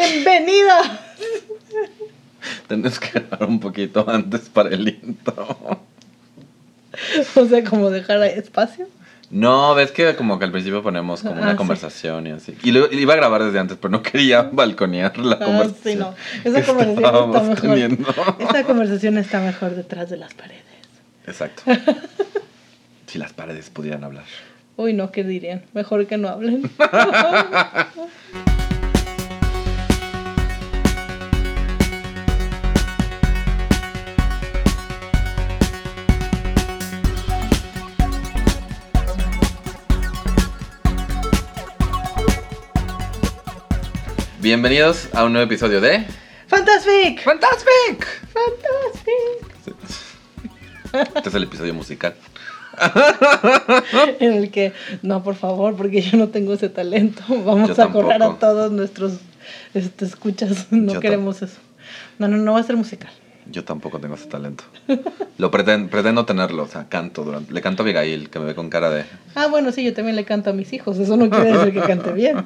¡Bienvenida! Tenemos que grabar un poquito antes para el intro. O sea, como dejar espacio. No, ves que como que al principio ponemos como Ah, una sí. conversación y así. Y lo iba a grabar desde antes, pero no quería balconear la Ah, conversación. sí, no. Esa que conversación está estábamos mejor. teniendo. Esta conversación está mejor detrás de las paredes. Exacto. Si las paredes pudieran hablar. Uy, no, ¿qué dirían? Mejor que no hablen. Bienvenidos a un nuevo episodio de ¡Fantastic! Fantastic. ¡Fantastic! Este es el episodio musical. En el que, no, por favor, porque yo no tengo ese talento. Vamos Yo a correr a todos nuestros este, escuchas. No Yo queremos eso. No, no, no va a ser musical. Yo tampoco tengo ese talento. Lo pretendo, pretendo tenerlo, o sea, canto durante. Le canto a Abigail, que me ve con cara de. Ah, bueno, sí, yo también le canto a mis hijos. Eso no quiere decir que cante bien.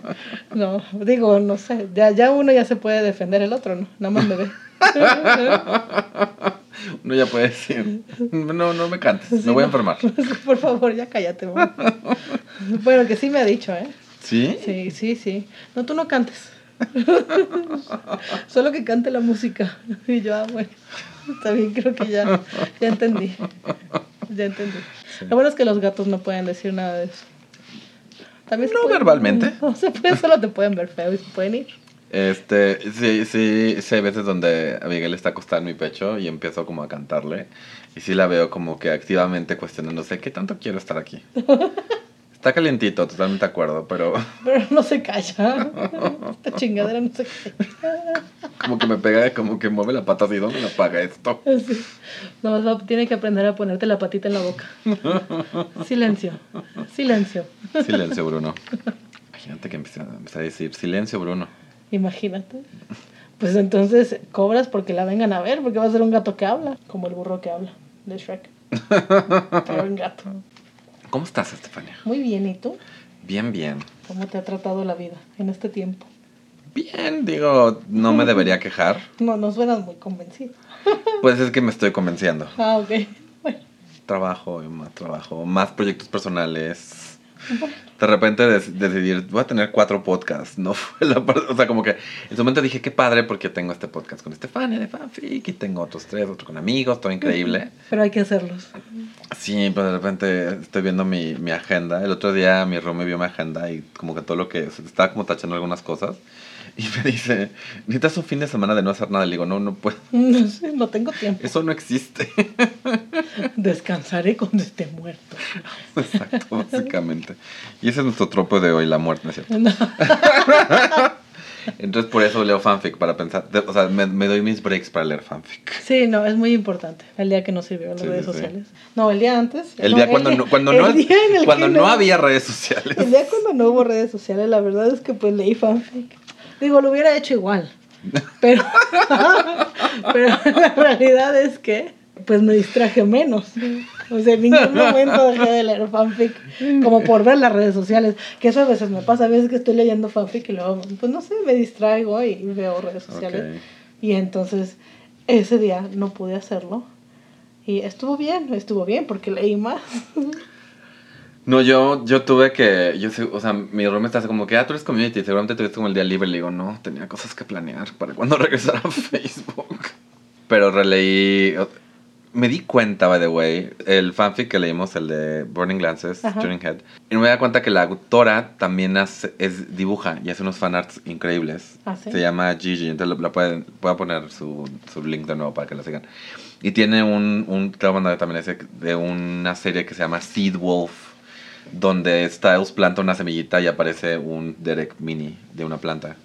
No, digo, no sé. Ya, ya uno ya se puede defender el otro, ¿no? Nada más me ve. Uno ya puede decir. No, no me cantes, me Sí, voy a no. enfermar. Por favor, ya cállate, mamá. Bueno, que sí me ha dicho, ¿eh? ¿Sí? Sí, sí, sí. No, tú no cantes. Solo que cante la música. Y yo, ah, bueno. Bien, creo que ya, ya entendí. Ya entendí. Lo bueno es que los gatos no pueden decir nada de eso. También No pueden- verbalmente. No se pueden, solo te pueden ver feo y se pueden ir. Este, sí, sí, sí, hay veces donde Abigail está acostada en mi pecho y empiezo como a cantarle. Y sí la veo como que activamente cuestionándose, ¿qué tanto quiero estar aquí? Está calientito, totalmente de acuerdo, pero Pero no se calla. Esta chingadera no se calla. como que me pega, como que mueve la pata así, ¿dónde la paga esto? Sí. No, va- tiene que aprender a ponerte la patita en la boca. Silencio. Silencio. Silencio, Bruno. Imagínate que empieza, empieza a decir, silencio, Bruno. Imagínate. Pues entonces cobras porque la vengan a ver, porque va a ser un gato que habla, como el burro que habla de Shrek. Pero en gato. ¿Cómo estás, Estefania? Muy bien, ¿y tú? Bien, bien. ¿Cómo te ha tratado la vida en este tiempo? Bien, digo, no me debería quejar. No, no suenas muy convencido. Pues es que me estoy convenciendo. Ah, ok. Bueno, Trabajo y más trabajo, más proyectos personales. De repente decidir, voy a tener cuatro podcasts, no fue la par- O sea, como que en su momento dije, qué padre porque tengo este podcast con Estefania de Fanfic y tengo otros tres, otro con amigos, todo increíble. pero hay que hacerlos. Sí, pero de repente estoy viendo mi, mi agenda. El otro día mi me vio mi agenda y como que todo lo que... Estaba como tachando algunas cosas. Y me dice, necesitas un fin de semana de no hacer nada. Le digo, no, no puedo. No sé, no tengo tiempo. Eso no existe. Descansaré cuando esté muerto. Exacto, básicamente. Y ese es nuestro tropo de hoy, la muerte, ¿no es cierto? No. Entonces por eso leo fanfic, para pensar... o sea, me, me doy mis breaks para leer fanfic. Sí, no, es muy importante. El día que no sirvió las Sí, redes sí, sociales. No, el día antes. El No, día cuando no, cuando el no, en el cuando que no había redes sociales. El día cuando no hubo redes sociales, la verdad es que pues leí fanfic. Digo, lo hubiera hecho igual. Pero, pero la realidad es que pues me distraje menos. O sea, en ningún momento dejé de leer fanfic como por ver las redes sociales. Que eso a veces me pasa, a veces que estoy leyendo fanfic y luego, pues no sé, me distraigo y veo redes sociales. Ok. Y entonces ese día no pude hacerlo. Y estuvo bien, estuvo bien porque leí más. No, yo, yo tuve que, yo o sea, mi room está así como que, ah, tú eres community, seguramente tuviste como el día libre. Le digo, no, tenía cosas que planear para cuando regresara a Facebook. Pero releí, me di cuenta, by the way, el fanfic que leímos, el de Burning Glances, Ajá. Turning Head, y me di cuenta que la autora también hace, es, dibuja y hace unos fanarts increíbles. ¿Ah, sí? Se llama Gigi, entonces la pueden, voy a poner su, su link de nuevo para que la sigan. Y tiene un, un te voy a mandar también ese, de una serie que se llama Seed Wolf, donde Styles planta una semillita y aparece un Derek mini de una planta.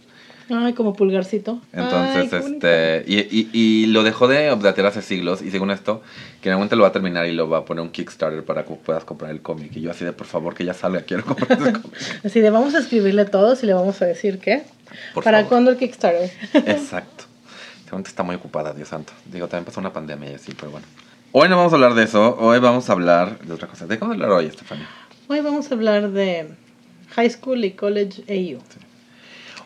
Ay, como pulgarcito. Ay, Entonces, bonito. este, y, y, y lo dejó de updatear hace siglos y según esto, que en algún momento lo va a terminar y lo va a poner un Kickstarter para que puedas comprar el cómic. Y yo así de, por favor, que ya salga, quiero comprar ese cómic. Así de vamos a escribirle todos y le vamos a decir que. Por ¿Para cuándo el Kickstarter? Exacto. Seguramente está muy ocupada, Dios santo. Digo, también pasó una pandemia y así, pero bueno. Hoy no vamos a hablar de eso, hoy vamos a hablar de otra cosa. ¿De qué vamos a hablar hoy, Estefania? Hoy vamos a hablar de High School y College AU.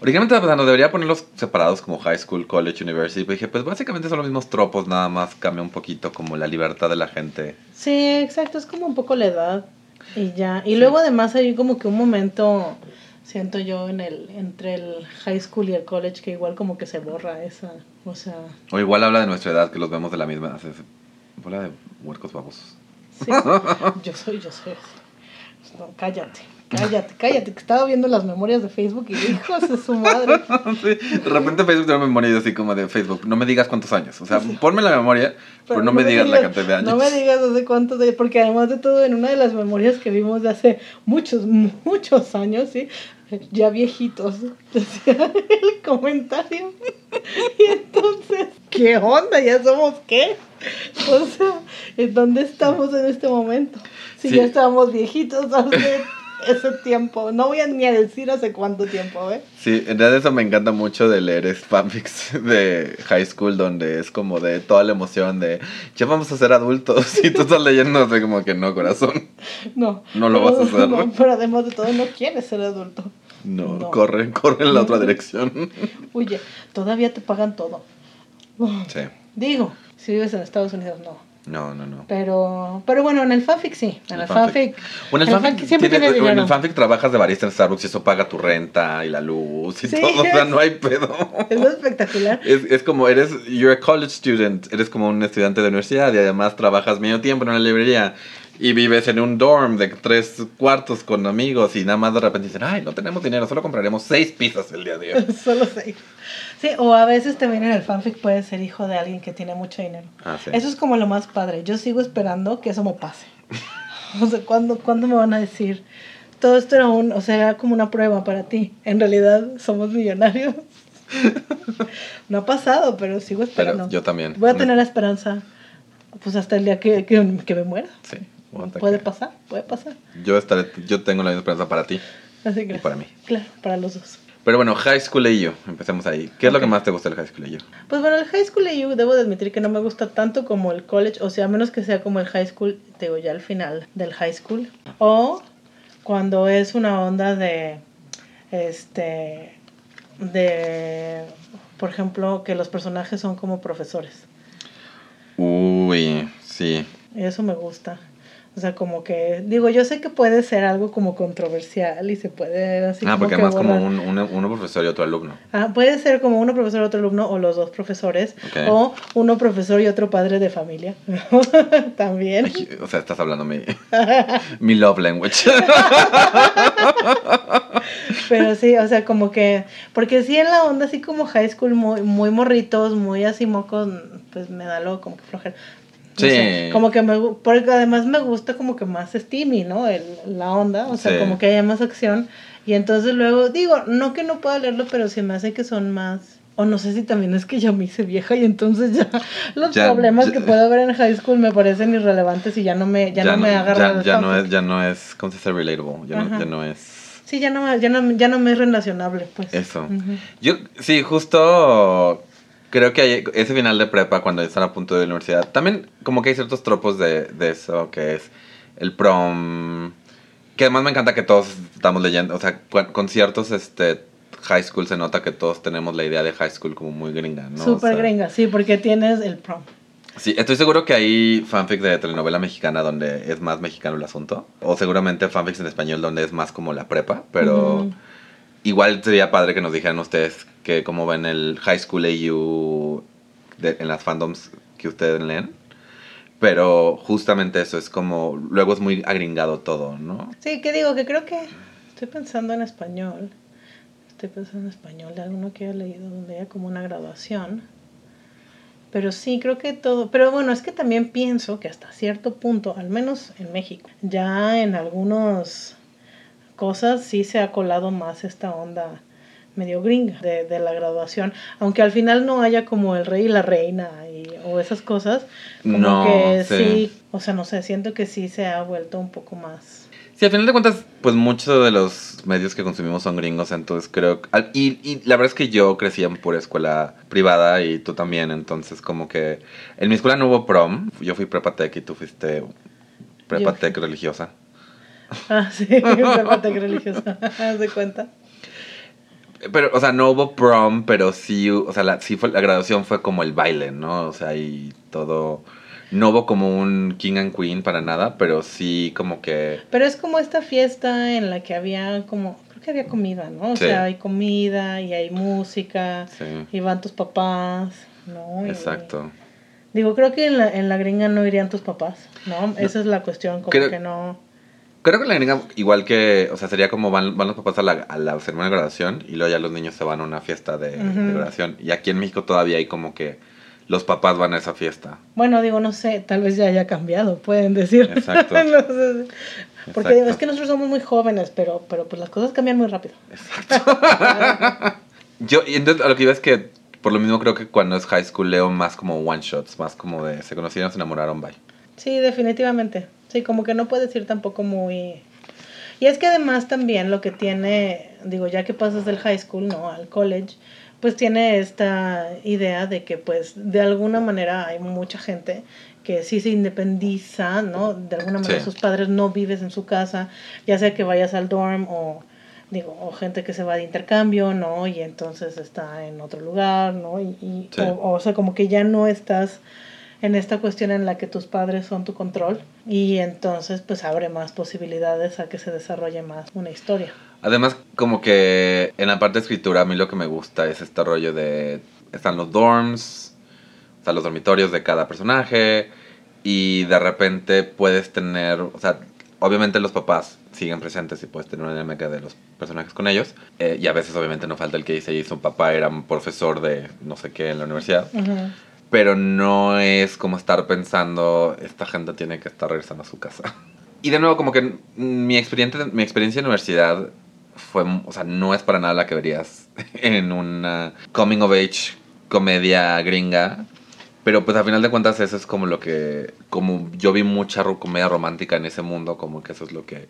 Originalmente estaba pensando, debería ponerlos separados como high school, college, university. Pero dije, pues básicamente son los mismos tropos, nada más cambia un poquito como la libertad de la gente. Sí, exacto, es como un poco la edad y ya. Y luego además hay como que un momento, siento yo, en el entre el high school y el college que igual como que se borra esa, o sea... O igual habla de nuestra edad, que los vemos de la misma. Bola de huercos babosos. Sí, yo soy, yo soy. No, cállate, cállate, cállate, que estaba viendo las memorias de Facebook y hijos de su madre. Sí, De repente Facebook tiene una memoria así como de Facebook. No me digas cuántos años. O sea, ponme la memoria, pero, no, me digas la cantidad de años. No me digas hace cuántos años, porque además de todo, en una de las memorias que vimos de hace muchos, muchos años, ¿sí? Ya viejitos, decía el comentario. Y entonces, ¿qué onda? ¿Ya somos qué? O sea, ¿en dónde estamos en este momento? Si Sí. ya estábamos viejitos hace ese tiempo. No voy a ni a decir hace cuánto tiempo, ¿eh? Sí, en realidad eso me encanta mucho de leer es fanfics de high school donde es como de toda la emoción de ya vamos a ser adultos y tú estás leyendo así como que no, corazón. No. No lo pero- vas a hacer. no, pero además de todo, no quieres ser adulto. No, No. corre, corre en la otra dirección. Oye, todavía te pagan todo. Sí. Digo, si vives en Estados Unidos, no. No, no, no. Pero, pero bueno, en el fanfic sí. En el, El fanfic. fanfic. Bueno, el el fanfic, fanfic siempre tiene- tiene en el fanfic trabajas de barista en Starbucks y eso paga tu renta y la luz y Sí. todo. O sea, no hay pedo. Es espectacular. Es, es como eres, you're a college student, eres como un estudiante de universidad y además trabajas medio tiempo en una librería y vives en un dorm de tres cuartos con amigos y nada más de repente dicen, ay, no tenemos dinero, solo compraremos seis pizzas el día de hoy. Solo seis. Sí, o a veces también en el fanfic puedes ser hijo de alguien que tiene mucho dinero. Ah, sí. Eso es como lo más padre. Yo sigo esperando que eso me pase. O sea, ¿cuándo, ¿cuándo me van a decir? Todo esto era un, o sea, era como una prueba para ti. En realidad somos millonarios. No ha pasado, pero sigo esperando. Pero yo también. Voy a tener la esperanza, pues hasta el día que, que, que me muera. Sí. Puede que- pasar, puede pasar. Yo, estaré, yo tengo la misma esperanza para ti. Así que, para mí. Claro, para los dos. Pero bueno, High School EU, empecemos ahí. ¿Qué es lo que más te gusta del High School EU? Pues bueno, el high school EU debo de admitir que no me gusta tanto como el college, o sea, a menos que sea como el high school, te digo ya al final del high school, o cuando es una onda de, este, de, por ejemplo, que los personajes son como profesores, Uy, sí. eso me gusta. O sea, como que, digo, yo sé que puede ser algo como controversial y se puede así ah, como porque que además como un, uno, uno profesor y otro alumno. Ah, puede ser como uno profesor, otro alumno, o los dos profesores, Ok. o uno profesor y otro padre de familia. También. Ay, o sea, estás hablando mi, mi love language. Pero sí, o sea, como que, porque sí en la onda así como high school, muy, muy morritos, muy así mocos, pues me da lo como que flojera. No Sí. sé, como que me, porque además me gusta como que más steamy, ¿no? El, la onda, o sea, Sí. como que haya más acción. Y entonces luego, digo, no que no pueda leerlo, pero se me hace que son más... O no sé si también es que ya me hice vieja y entonces ya los Ya- problemas ya- que puedo ver en high school me parecen irrelevantes y ya no me, ya no, me agarran ya, ya no es, ya no es, ¿cómo se dice? Relatable. Ya no, ya no es Sí, ya no, me- ya, no, ya no me es relacionable, pues. eso. Ujú. Yo, sí, justo creo que hay ese final de prepa cuando están a punto de la universidad. También como que hay ciertos tropos de, de eso que es el prom. Que además me encanta que todos estamos leyendo, o sea, con ciertos este, high school se nota que todos tenemos la idea de high school como muy gringa, ¿no? O Súper sea, gringa, sí, porque tienes el prom. Sí, estoy seguro que hay fanfic de telenovela mexicana donde es más mexicano el asunto. O seguramente fanfics en español donde es más como la prepa. Pero. Igual sería padre que nos dijeran ustedes que cómo ven el High School AU en las fandoms que ustedes leen. Pero justamente eso es como... Luego es muy agringado todo, ¿no? Sí, que digo, que creo que estoy pensando en español. Estoy pensando en español de alguno que haya leído donde haya como una graduación. Pero sí, creo que todo. Pero bueno, es que también pienso que hasta cierto punto, al menos en México, ya en algunas cosas sí se ha colado más esta onda medio gringa de, de la graduación. Aunque al final no haya como el rey y la reina y, o esas cosas. Como No, que sí. sí, o sea, no sé, siento que sí se ha vuelto un poco más. Sí, al final de cuentas, pues muchos de los medios que consumimos son gringos, entonces creo... Y, y la verdad es que yo crecí en pura escuela privada y tú también, entonces como que... En mi escuela no hubo prom, yo fui prepa tech y tú fuiste prepa tech religiosa. Ah, sí, prepa tech religiosa. ¿Haz de cuenta? Pero, o sea, no hubo prom, pero sí, o sea, la, sí fue, la graduación fue como el baile, ¿no? O sea, y todo... No hubo como un king and queen para nada, pero sí como que... Pero es como esta fiesta en la que había como, creo que había comida, ¿no? O Sí. sea, hay comida y hay música Sí, y van tus papás, ¿no? Y- exacto. Digo, creo que en la, en la gringa no irían tus papás, ¿no? Esa es la cuestión, como Creo- que no... Creo que la gringa, igual que, o sea, sería como van, van los papás a la, a la ceremonia de graduación y luego ya los niños se van a una fiesta de, de Ujú. graduación. Y aquí en México todavía hay como que los papás van a esa fiesta. Bueno, digo, no sé, tal vez ya haya cambiado, pueden decir. Exacto. No sé. Porque digo, Exacto. es que nosotros somos muy jóvenes, pero, pero pues las cosas cambian muy rápido. Yo, y entonces a lo que iba es que, por lo mismo creo que cuando es high school leo más como one shots, más como de se conocieron, se enamoraron, bye. Sí, definitivamente. Sí, como que no puedes ir tampoco muy... Y es que además también lo que tiene, digo, ya que pasas del high school, ¿no? Al college, pues tiene esta idea de que pues de alguna manera hay mucha gente que sí se independiza, ¿no? De alguna manera Sí. sus padres no vives en su casa, ya sea que vayas al dorm o digo, o gente que se va de intercambio, ¿no? Y entonces está en otro lugar, ¿no? Y, y- Sí. o, o sea, como que ya no estás en esta cuestión en la que tus padres son tu control y entonces pues abre más posibilidades a que se desarrolle más una historia. Además, como que en la parte de escritura, a mí lo que me gusta es este rollo de. Están los dorms, o sea, los dormitorios de cada personaje, y de repente puedes tener. O sea, obviamente los papás siguen presentes y puedes tener una dinámica de los personajes con ellos. eh, y a veces, obviamente, no falta el que dice: y su papá era un profesor de no sé qué en la universidad. Pero no es como estar pensando, esta gente tiene que estar regresando a su casa. Y de nuevo, como que mi experiencia, mi experiencia en universidad fue, o sea, no es para nada la que verías en una coming of age comedia gringa. Pero pues a final de cuentas eso es como lo que, como yo vi mucha comedia romántica en ese mundo, como que eso es lo que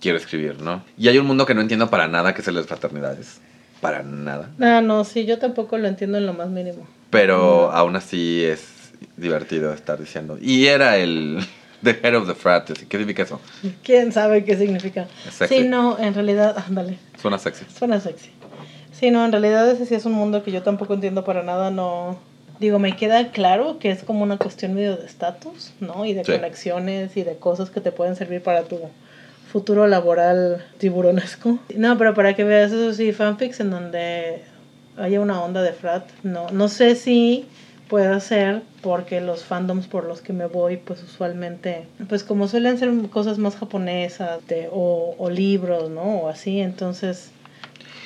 quiero escribir, ¿no? Y hay un mundo que no entiendo para nada, que es el de las fraternidades. Para nada. Ah, no, sí, yo tampoco lo entiendo en lo más mínimo. Pero aún así es divertido estar diciendo. Y era el the head of the frat. ¿Qué significa eso? ¿Quién sabe qué significa? Sexy. Sí, no, en realidad, ándale, Suena sexy. suena sexy. Sí, no, en realidad ese sí es un mundo que yo tampoco entiendo para nada, no... Digo, me queda claro que es como una cuestión medio de estatus, ¿no? Y de Sí. conexiones y de cosas que te pueden servir para tu futuro laboral tiburonesco. No, pero para que veas eso sí, fanfics en donde haya una onda de frat, no, no sé si pueda ser porque los fandoms por los que me voy, pues usualmente, pues como suelen ser cosas más japonesas de, o, o libros, ¿no? O así, entonces,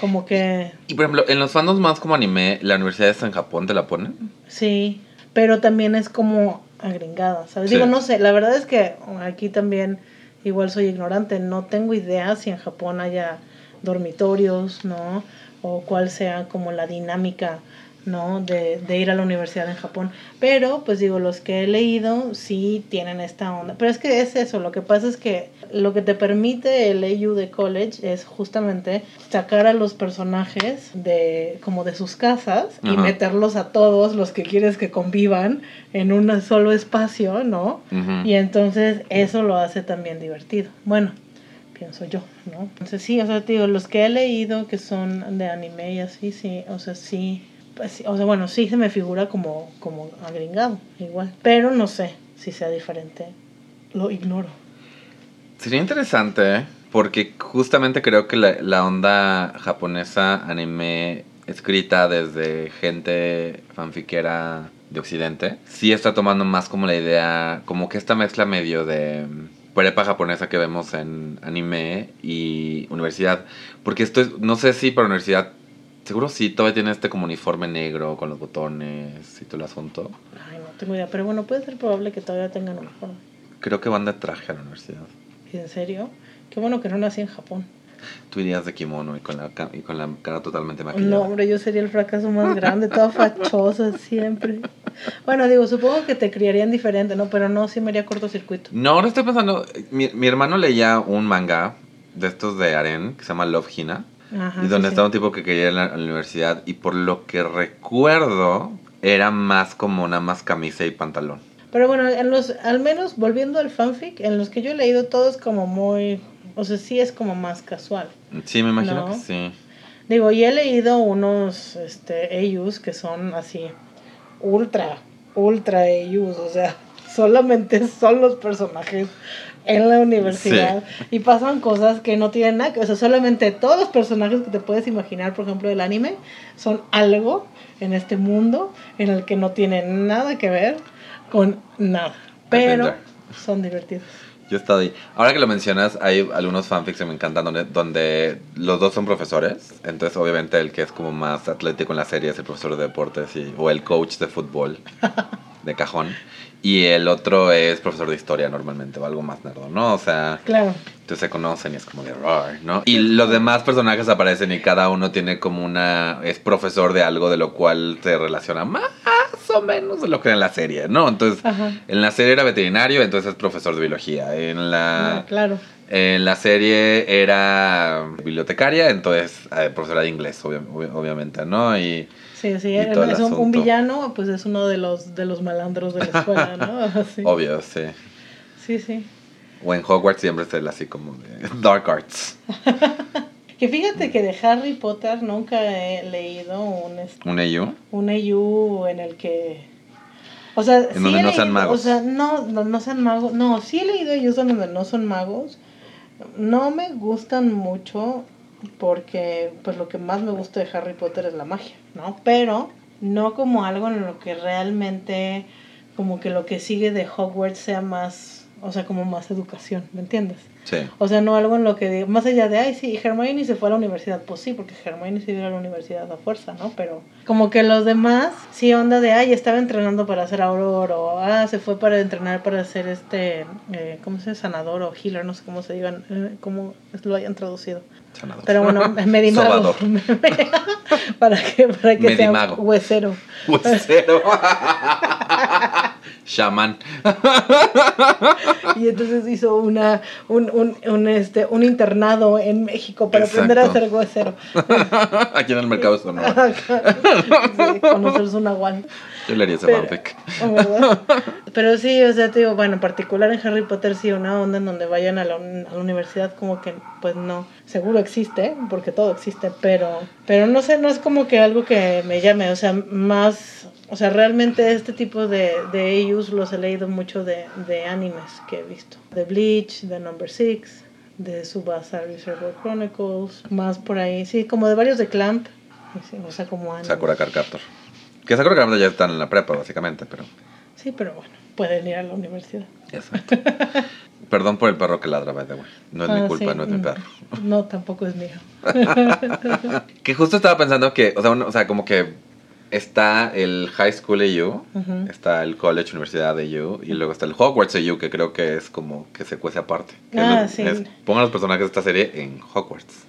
como que Y por ejemplo, en los fandoms más como anime, la universidad está en Japón, ¿te la ponen? sí, pero también es como agringada, ¿sabes? Sí. Digo, no sé, la verdad es que aquí también igual soy ignorante, no tengo idea si en Japón haya dormitorios, ¿no? O cuál sea como la dinámica, ¿no? De, de ir a la universidad en Japón. Pero, pues digo, los que he leído sí tienen esta onda. Pero es que es eso, lo que pasa es que lo que te permite el AU de college es justamente sacar a los personajes de como de sus casas y meterlos a todos los que quieres que convivan en un solo espacio, ¿no? Y entonces eso lo hace también divertido. Bueno, pienso yo, ¿no? Entonces sí, o sea, te digo, los que he leído que son de anime y así, sí, o sea, sí, pues, sí, o sea, bueno, sí se me figura como, como agringado, igual, pero no sé si sea diferente, lo ignoro. Sería interesante, ¿eh? porque justamente creo que la, la onda japonesa anime escrita desde gente fanfiquera de Occidente, sí está tomando más como la idea, como que esta mezcla medio de prepa japonesa que vemos en anime y universidad. Porque esto es, no sé si para universidad, seguro sí, todavía tiene este como uniforme negro con los botones y todo el asunto. Ay, no tengo idea, pero bueno, puede ser probable que todavía tengan uniforme. Creo que van de traje a la universidad. ¿En serio? Qué bueno que no nací en Japón. Tú irías de kimono y con la, y con la cara totalmente maquillada. No, hombre, yo sería el fracaso más grande, toda fachosa siempre. Bueno, digo, supongo que te criarían diferente, ¿no? Pero no, sí me haría cortocircuito. No, ahora estoy pensando. Mi, mi hermano leía un manga de estos de Aren que se llama Love Hina. Ajá, y donde sí, estaba un tipo que quería ir a la, a la universidad. Y por lo que recuerdo, era más como nada más camisa y pantalón. Pero bueno, en los, al menos volviendo al fanfic, en los que yo he leído todo es como muy, o sea, sí es como más casual. Sí, me imagino No. que sí. Digo, y he leído unos este, AUs que son así, ultra, ultra AUs, o sea, solamente son los personajes en la universidad y pasan cosas que no tienen nada que o sea, solamente todos los personajes que te puedes imaginar, por ejemplo, del anime, son algo en este mundo en el que no tienen nada que ver con nada, pero son divertidos. Yo he estado ahí. Ahora que lo mencionas, hay algunos fanfics que me encantan donde, donde los dos son profesores. Entonces, obviamente, el que es como más atlético en la serie es el profesor de deportes y, o el coach de fútbol de cajón. Y el otro es profesor de historia normalmente, o algo más nerdo, ¿no? O sea, claro. entonces se conocen y es como de ¿no? Y los demás personajes aparecen y cada uno tiene como una. es profesor de algo de lo cual se relaciona más o menos lo que en la serie, ¿no? Entonces, en la serie era veterinario, entonces es profesor de biología. En la. Ah, claro. En la serie era bibliotecaria, entonces eh, profesora de inglés, obviamente, ¿no? Y Sí, sí, es un, villano, pues es uno de los, de los malandros de la escuela, ¿no? Obvio, sí. Sí, sí. O en Hogwarts siempre es el así como de Dark Arts. que fíjate que de Harry Potter nunca he leído un... ¿Un EU? Un EU en el que... O sea, en donde no sean magos. O sea, no, no, no sean magos. No, sí he leído ellos donde no son magos. No me gustan mucho porque pues lo que más me gusta de Harry Potter es la magia, ¿no? Pero no como algo en lo que realmente como que lo que sigue de Hogwarts sea más, o sea, como más educación, ¿me entiendes? Sí. O sea, no algo en lo que, más allá de, ay, sí, Hermione se fue a la universidad, pues sí, porque Hermione se iba a la universidad a fuerza, ¿no? Pero como que los demás, sí, onda de, ay, estaba entrenando para hacer Aurora, o, ah, se fue para entrenar para hacer este, eh, ¿cómo se dice? Sanador o healer, no sé cómo se digan, eh, cómo lo hayan traducido. Sanador. Pero bueno, Medimago. para que, para que sea huesero. Huesero. Shaman. y entonces hizo una, un, un, un, este, un internado en México para aprender a hacer huesero. Aquí en el mercado sonoro. sí, conocer su nahual. Yo le haría ese fanfic. Pero sí, o sea, te digo, bueno, en particular en Harry Potter sí, una onda en donde vayan a la, a la universidad como que, pues no, seguro existe, porque todo existe, pero, pero no sé, no es como que algo que me llame, o sea, más, o sea, realmente este tipo de, de ellos los he leído mucho de, de animes que he visto, de Bleach, de Number Six, de Subasa Reservoir Chronicles, más por ahí, sí, como de varios de Clamp, o sea, como animes. Sakura Carcaptor. Que Sakura Carcaptor ya están en la prepa, básicamente, pero... Sí, pero bueno, pueden ir a la universidad. Exacto. Perdón por el perro que ladra, by the way. No es mi Ah, culpa, sí, no es mi perro. No, tampoco es mío. Que justo estaba pensando que, o sea, uno- o sea, como que está el High School EU, Ujú. está el College Universidad EU y luego está el Hogwarts EU, que creo que es como que se cuece aparte. Ah, es- sí. es- pongan los personajes de esta serie en Hogwarts.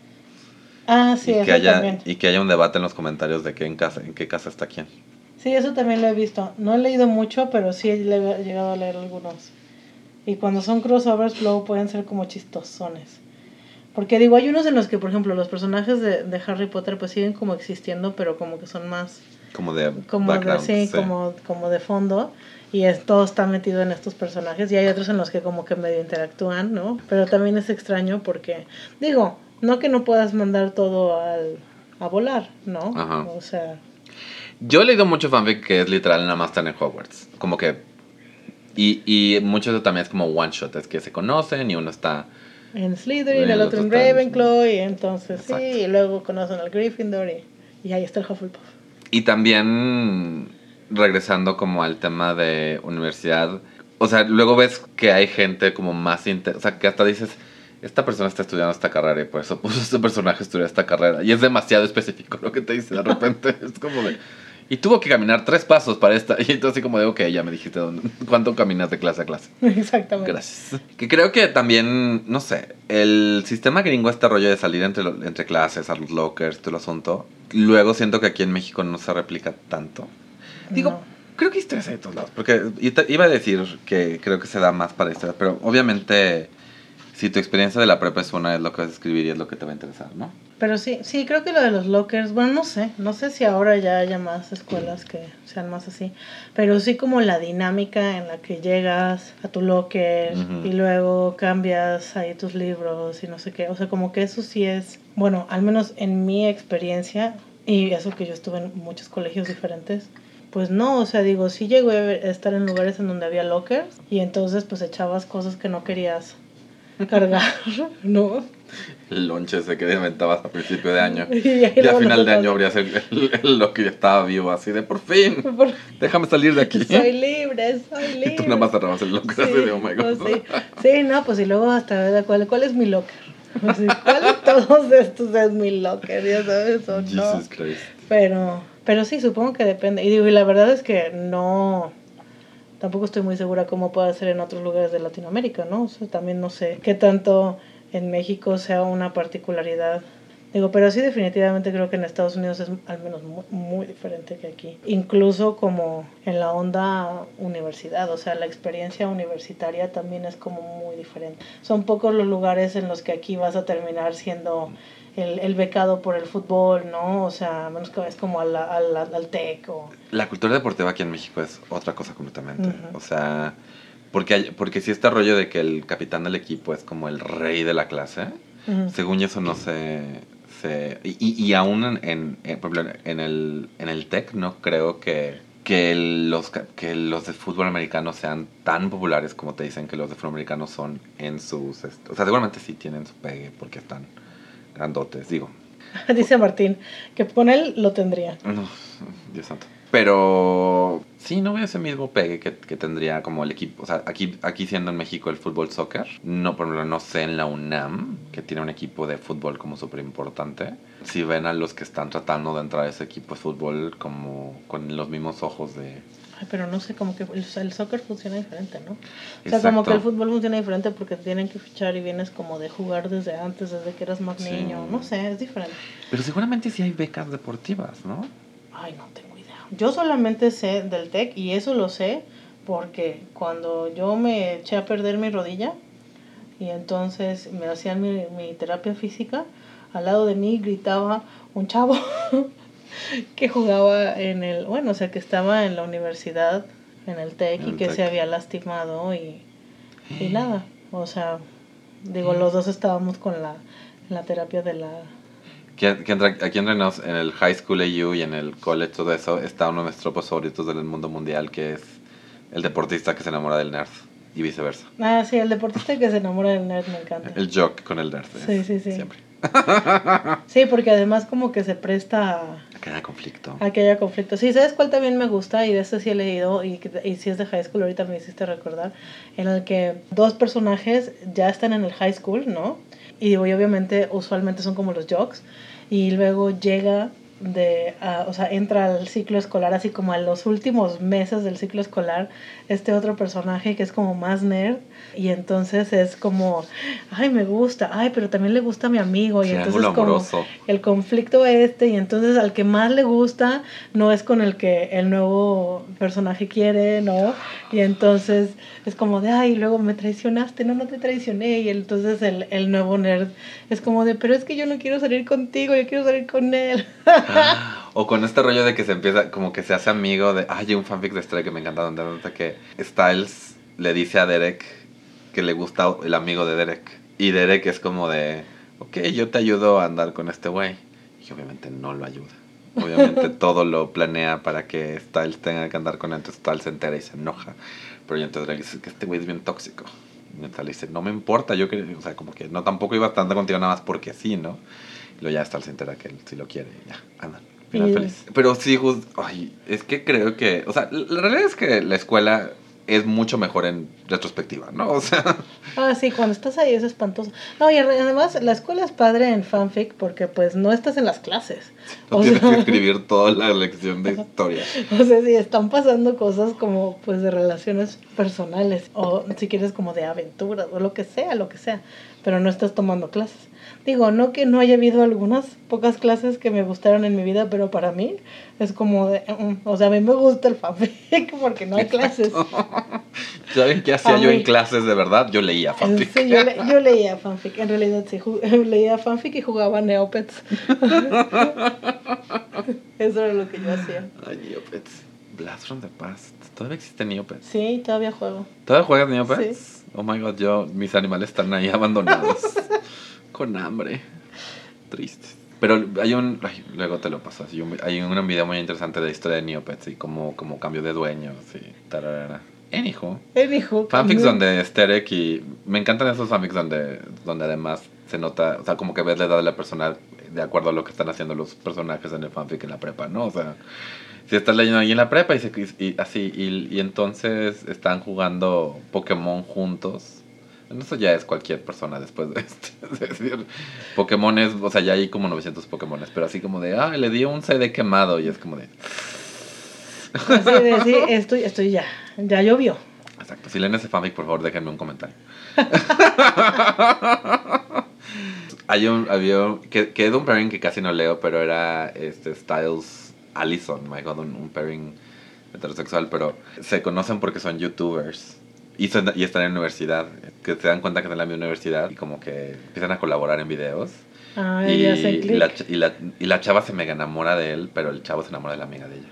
Ah, sí, y, eso que haya, también. y que haya un debate en los comentarios de qué en, casa, en qué casa está quién. Sí, eso también lo he visto. No he leído mucho, pero sí he llegado a leer algunos. Y cuando son crossovers, luego pueden ser como chistosones. Porque digo, hay unos en los que, por ejemplo, los personajes de, de Harry Potter pues siguen como existiendo, pero como que son más Como de como de, background. sí, sí. Como, como de fondo. Y es, todo está metido en estos personajes. Y hay otros en los que como que medio interactúan, ¿no? Pero también es extraño porque, digo, no que no puedas mandar todo al, a volar, ¿no? Ajá. O sea, Yo he leído mucho fanfic que es literal nada más están en Hogwarts. Como que... Y, y mucho también es como one shot, es que se conocen y uno está... en Slytherin, Y el el otro en otro está en- Ravenclaw, y entonces Exacto. sí, y luego conocen al Gryffindor, y, y ahí está el Hufflepuff. Y también regresando como al tema de universidad, o sea, luego ves que hay gente como más o sea, que hasta dices, esta persona está estudiando esta carrera y por eso puso este personaje a estudiar esta carrera. Y es demasiado específico lo que te dice de repente. es como de... Y tuvo que caminar tres pasos para esta. Y entonces así como de, ok, ya me dijiste dónde, cuánto caminas de clase a clase. Exactamente. Gracias. Que creo que también, no sé, el sistema gringo, este rollo de salir entre, entre clases, a los lockers, todo el asunto, luego siento que aquí en México no se replica tanto. Digo, No. creo que historias hay de todos lados, porque iba a decir que creo que se da más para historias, pero obviamente si tu experiencia de la prepa es una, es lo que vas a escribir y es lo que te va a interesar, ¿no? Pero sí, sí, creo que lo de los lockers, bueno, no sé, no sé si ahora ya haya más escuelas que sean más así, pero sí como la dinámica en la que llegas a tu locker y luego cambias ahí tus libros y no sé qué, o sea, como que eso sí es, bueno, al menos en mi experiencia, y eso que yo estuve en muchos colegios diferentes, pues no, o sea, digo, sí ver- a estar en lugares en donde había lockers y entonces pues echabas cosas que no querías cargar, ¿no? El lonche ese que inventabas a principio de año. Y Y a final de año el- el lo que estaba vivo, así de por fin, Por- déjame salir de aquí. Soy libre, soy libre. Y tú nada más cerrabas el locker así de oh my god. no, sí. Sí, no, pues y luego hasta cuál, cuál es mi locker. Así, ¿Cuál de todos estos es mi locker? Ya sabes, o no. Jesus Christ. Pero, pero sí, supongo que depende. Y digo, y la verdad es que no. Tampoco estoy muy segura cómo puede ser en otros lugares de Latinoamérica, ¿no? O sea, también no sé qué tanto en México sea una particularidad. Digo, pero sí definitivamente creo que en Estados Unidos es al menos muy, muy diferente que aquí. Incluso como en la onda universidad, o sea, la experiencia universitaria también es como muy diferente. Son pocos los lugares en los que aquí vas a terminar siendo el, el becado por el fútbol, ¿no? O sea, menos que vayas como al, al, al TEC o... La cultura deportiva aquí en México es otra cosa completamente. O sea, porque, hay- porque si este rollo de que el capitán del equipo es como el rey de la clase, según eso no se... se y, y, aún en, en, en, el, en el TEC no creo que, que, los, que los de fútbol americano sean tan populares como te dicen que los de fútbol americano son en sus... est- O sea, seguramente sí tienen su pegue porque están grandotes, digo. Dice Martín que con él lo tendría. No, Dios santo. Pero sí, no veo ese mismo pegue que, que tendría como el equipo. O sea, aquí, aquí siendo en México el fútbol soccer, no, por ejemplo, no sé en la UNAM, que tiene un equipo de fútbol como súper importante, si ven a los que están tratando de entrar a ese equipo de fútbol como con los mismos ojos de... Pero no sé, como que el, el soccer funciona diferente, ¿no? O sea, como Exacto. que el fútbol funciona diferente porque tienen que fichar y vienes como de jugar desde antes, desde que eras más Sí. niño. No sé, es diferente. Pero seguramente sí hay becas deportivas, ¿no? Ay, no tengo idea. Yo solamente sé del TEC y eso lo sé porque cuando yo me eché a perder mi rodilla y entonces me hacían mi, mi terapia física, al lado de mí gritaba un chavo que jugaba en el, bueno, o sea, que estaba en la universidad, en el TEC En y que TEC. se había lastimado y, y nada. O sea, digo, los dos estábamos con la, la terapia de la... Aquí entre nos, en el high school AU y en el college, todo eso, está uno de mis tropos favoritos del mundo mundial, que es el deportista que se enamora del nerd y viceversa. Ah, sí, el deportista que se enamora del nerd me encanta. El joke con el nerd. Sí, sí, sí. Siempre. Sí, porque además como que se presta a, Que haya conflicto. a que haya conflicto. Sí, ¿sabes cuál también me gusta? Y de este sí he leído, y, y si es de high school, ahorita me hiciste recordar, en el que dos personajes ya están en el high school, ¿no? Y digo, y obviamente, usualmente son como los jocks, y luego llega de, a- o sea, entra al ciclo escolar, así como a los últimos meses del ciclo escolar, este otro personaje que es como más nerd, y entonces es como, ay, me gusta, ay, pero también le gusta a mi amigo, y entonces como el conflicto este y entonces al que más le gusta no es con el que el nuevo personaje quiere, ¿no? Y entonces es como de, ay, luego me traicionaste, no, no te traicioné y entonces el, el nuevo nerd es como de, pero es que yo no quiero salir contigo, yo quiero salir con él. O con este rollo de que se empieza, como que se hace amigo de. Ay, hay un fanfic de Stray que me encanta, donde nota que Styles le dice a Derek que le gusta el amigo de Derek. Y Derek es como de. Ok, yo te ayudo a andar con este güey. Y obviamente no lo ayuda. Obviamente todo lo planea para que Styles tenga que andar con él. Entonces Styles se entera y se enoja. Pero ya entonces Derek dice que este güey es bien tóxico. Y Styles dice, no me importa, yo que, o sea, como que no tampoco iba a estar contigo nada más porque sí, ¿no? Y luego ya Styles se entera que él sí lo quiere y ya, anda. Final Y- feliz. Pero sí, just- ay, es que creo que, o sea, la realidad es que la escuela es mucho mejor en retrospectiva, ¿no? O sea, Ah, sí, cuando estás ahí es espantoso. No, y además la escuela es padre en fanfic porque pues no estás en las clases. no O tienes sea- que escribir toda la lección de historia. O sea, si están pasando cosas como pues de relaciones personales o si quieres como de aventuras o lo que sea, lo que sea. pero no estás tomando clases. Digo, no que no haya habido algunas pocas clases que me gustaron en mi vida, pero para mí es como de, mm, o sea, a mí me gusta el fanfic porque no hay clases. ¿Saben qué hacía yo en clases de verdad? Yo leía fanfic. Sí, yo, le- yo leía fanfic, en realidad sí, leía fanfic y jugaba Neopets. Eso era lo que yo hacía. Ay, Neopets. Blast from the Past. ¿Todavía existe Neopets? Sí, todavía juego. ¿Todavía juegas Neopets? Oh my god, yo, mis animales están ahí abandonados. Con hambre. Tristes. Pero hay un. ay, luego te lo paso. Hay un, hay un video muy interesante de la historia de Neopets y cómo, cómo cambio de dueños y tararara. Él dijo. Fanfics donde Sterek y. Me encantan esos fanfics donde, donde además se nota. O sea, como que ves la edad de la persona de acuerdo a lo que están haciendo los personajes en el fanfic en la prepa, ¿no? O sea, si estás leyendo ahí en la prepa y, se, y así. Y, y entonces están jugando Pokémon juntos. Eso ya es cualquier persona después de este. Es decir, Pokémon es. O sea, ya hay como 900 Pokémones. Pero así como de. Ah, le di un CD quemado. Y es como de. Así de, sí, estoy, estoy ya. Ya llovió. Exacto. Si leen ese fanfic, por favor, déjenme un comentario. Hay un, había un- que, que es un pairing que casi no leo, pero era este Styles Allison, my God, un, un pairing heterosexual, pero se conocen porque son youtubers y, son- y están en universidad, que se dan cuenta que están en la misma universidad y como que empiezan a colaborar en videos. Ah, y, y la, y, la, y la chava se mega enamora de él, pero el chavo se enamora de la amiga de ella.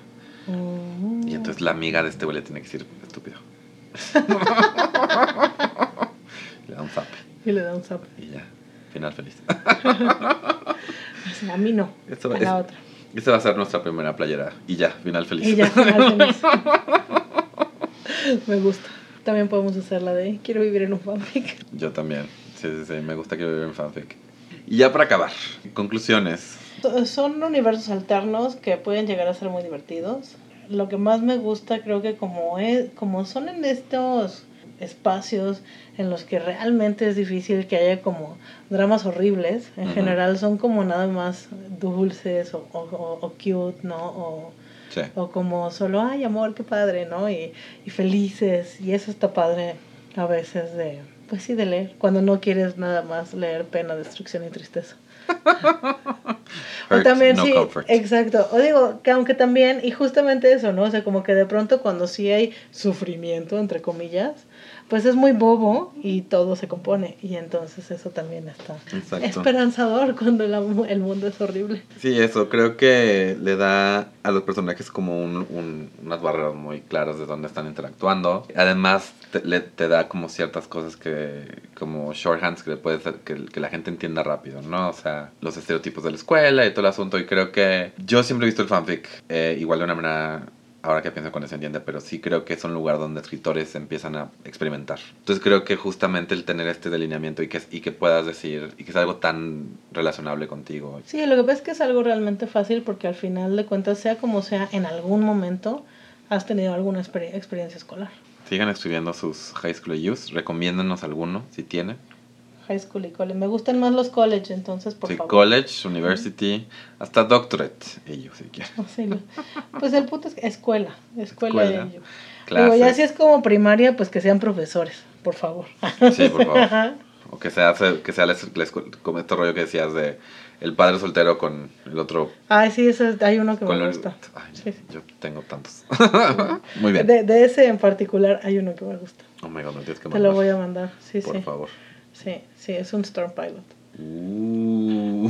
Y entonces la amiga de este güey le tiene que decir estúpido. le da un zap Y le da un zap. y ya. Final feliz. A mí no. Esto, a es- la otra. esta va a ser nuestra primera playera. Y ya, final feliz. Y ya, final feliz. Me gusta. También podemos hacer la de quiero vivir en un fanfic. Yo también. Sí, sí, sí. Me gusta que vivir en fanfic. Y ya para acabar. Conclusiones. So- Son universos alternos que pueden llegar a ser muy divertidos. Lo que más me gusta creo que como es, como son en estos espacios en los que realmente es difícil que haya como dramas horribles, en general son como nada más dulces o, o, o- o cute, ¿no? O, Sí. o como solo, ay amor, qué padre, ¿no? Y, y felices, y eso está padre a veces de, pues sí, de leer, cuando no quieres nada más leer pena, destrucción y tristeza. o también no sí, comfort. exacto, o digo, que aunque también, y justamente eso, ¿no? O sea, como que de pronto cuando sí hay sufrimiento, entre comillas, pues es muy bobo y todo se compone, y entonces eso también está Exacto. esperanzador cuando la- el mundo es horrible. Sí, eso. Creo que le da a los personajes como un, un- unas barreras muy claras de dónde están interactuando. Además, te, le- te da como ciertas cosas que, como shorthands que, le puede ser, que, que la gente entienda rápido, ¿no? O sea, los estereotipos de la escuela y todo el asunto. Y creo que yo siempre he visto el fanfic eh, igual de una manera ahora que pienso condescendiente, pero sí creo que es un lugar donde escritores empiezan a experimentar. Entonces creo que justamente el tener este delineamiento y que, y que puedas decir, y que es algo tan relacionable contigo. Sí, lo que pasa es que es algo realmente fácil porque al final de cuentas, sea como sea, en algún momento has tenido alguna exper- experiencia escolar. Sigan escribiendo sus high school youth, recomiéndenos alguno si tienen. High school y college. Me gustan más los college, entonces por Sí, favor. college, university, hasta doctorate, ellos si quieren. Sí, lo- pues el punto es que escuela, escuela, Escuela, y ello. clases. Digo, ya si es como primaria, pues que sean profesores, por favor. Sí, por favor. O que sea, que sea la escu- como este rollo que decías de el padre soltero con el otro. Ay, sí, ese, hay uno que me gusta. Ay, Sí. Yo tengo tantos. Muy bien. De, de ese en particular hay uno que me gusta. Oh my god, me tienes que Te mandar. lo voy a mandar. Sí, Por sí. favor. Sí, sí, es un Storm Pilot. Uh,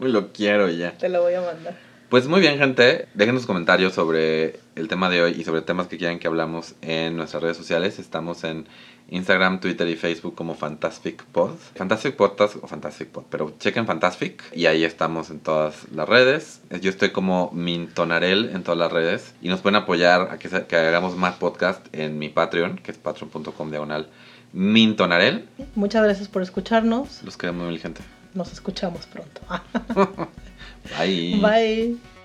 lo quiero ya. Te lo voy a mandar. Pues muy bien, gente. Dejen sus comentarios sobre el tema de hoy y sobre temas que quieran que hablamos en nuestras redes sociales. Estamos en Instagram, Twitter y Facebook como Fantastic Pod. Fantastic Podcast o Fantastic Pod, pero chequen Fantastic y ahí estamos en todas las redes. Yo estoy como Mintonarel en todas las redes y nos pueden apoyar a que, que hagamos más podcast en mi Patreon, que es patreon.com diagonal Mintonarel. Muchas gracias por escucharnos. Los queremos muy, gente. Nos escuchamos pronto. Bye. Bye.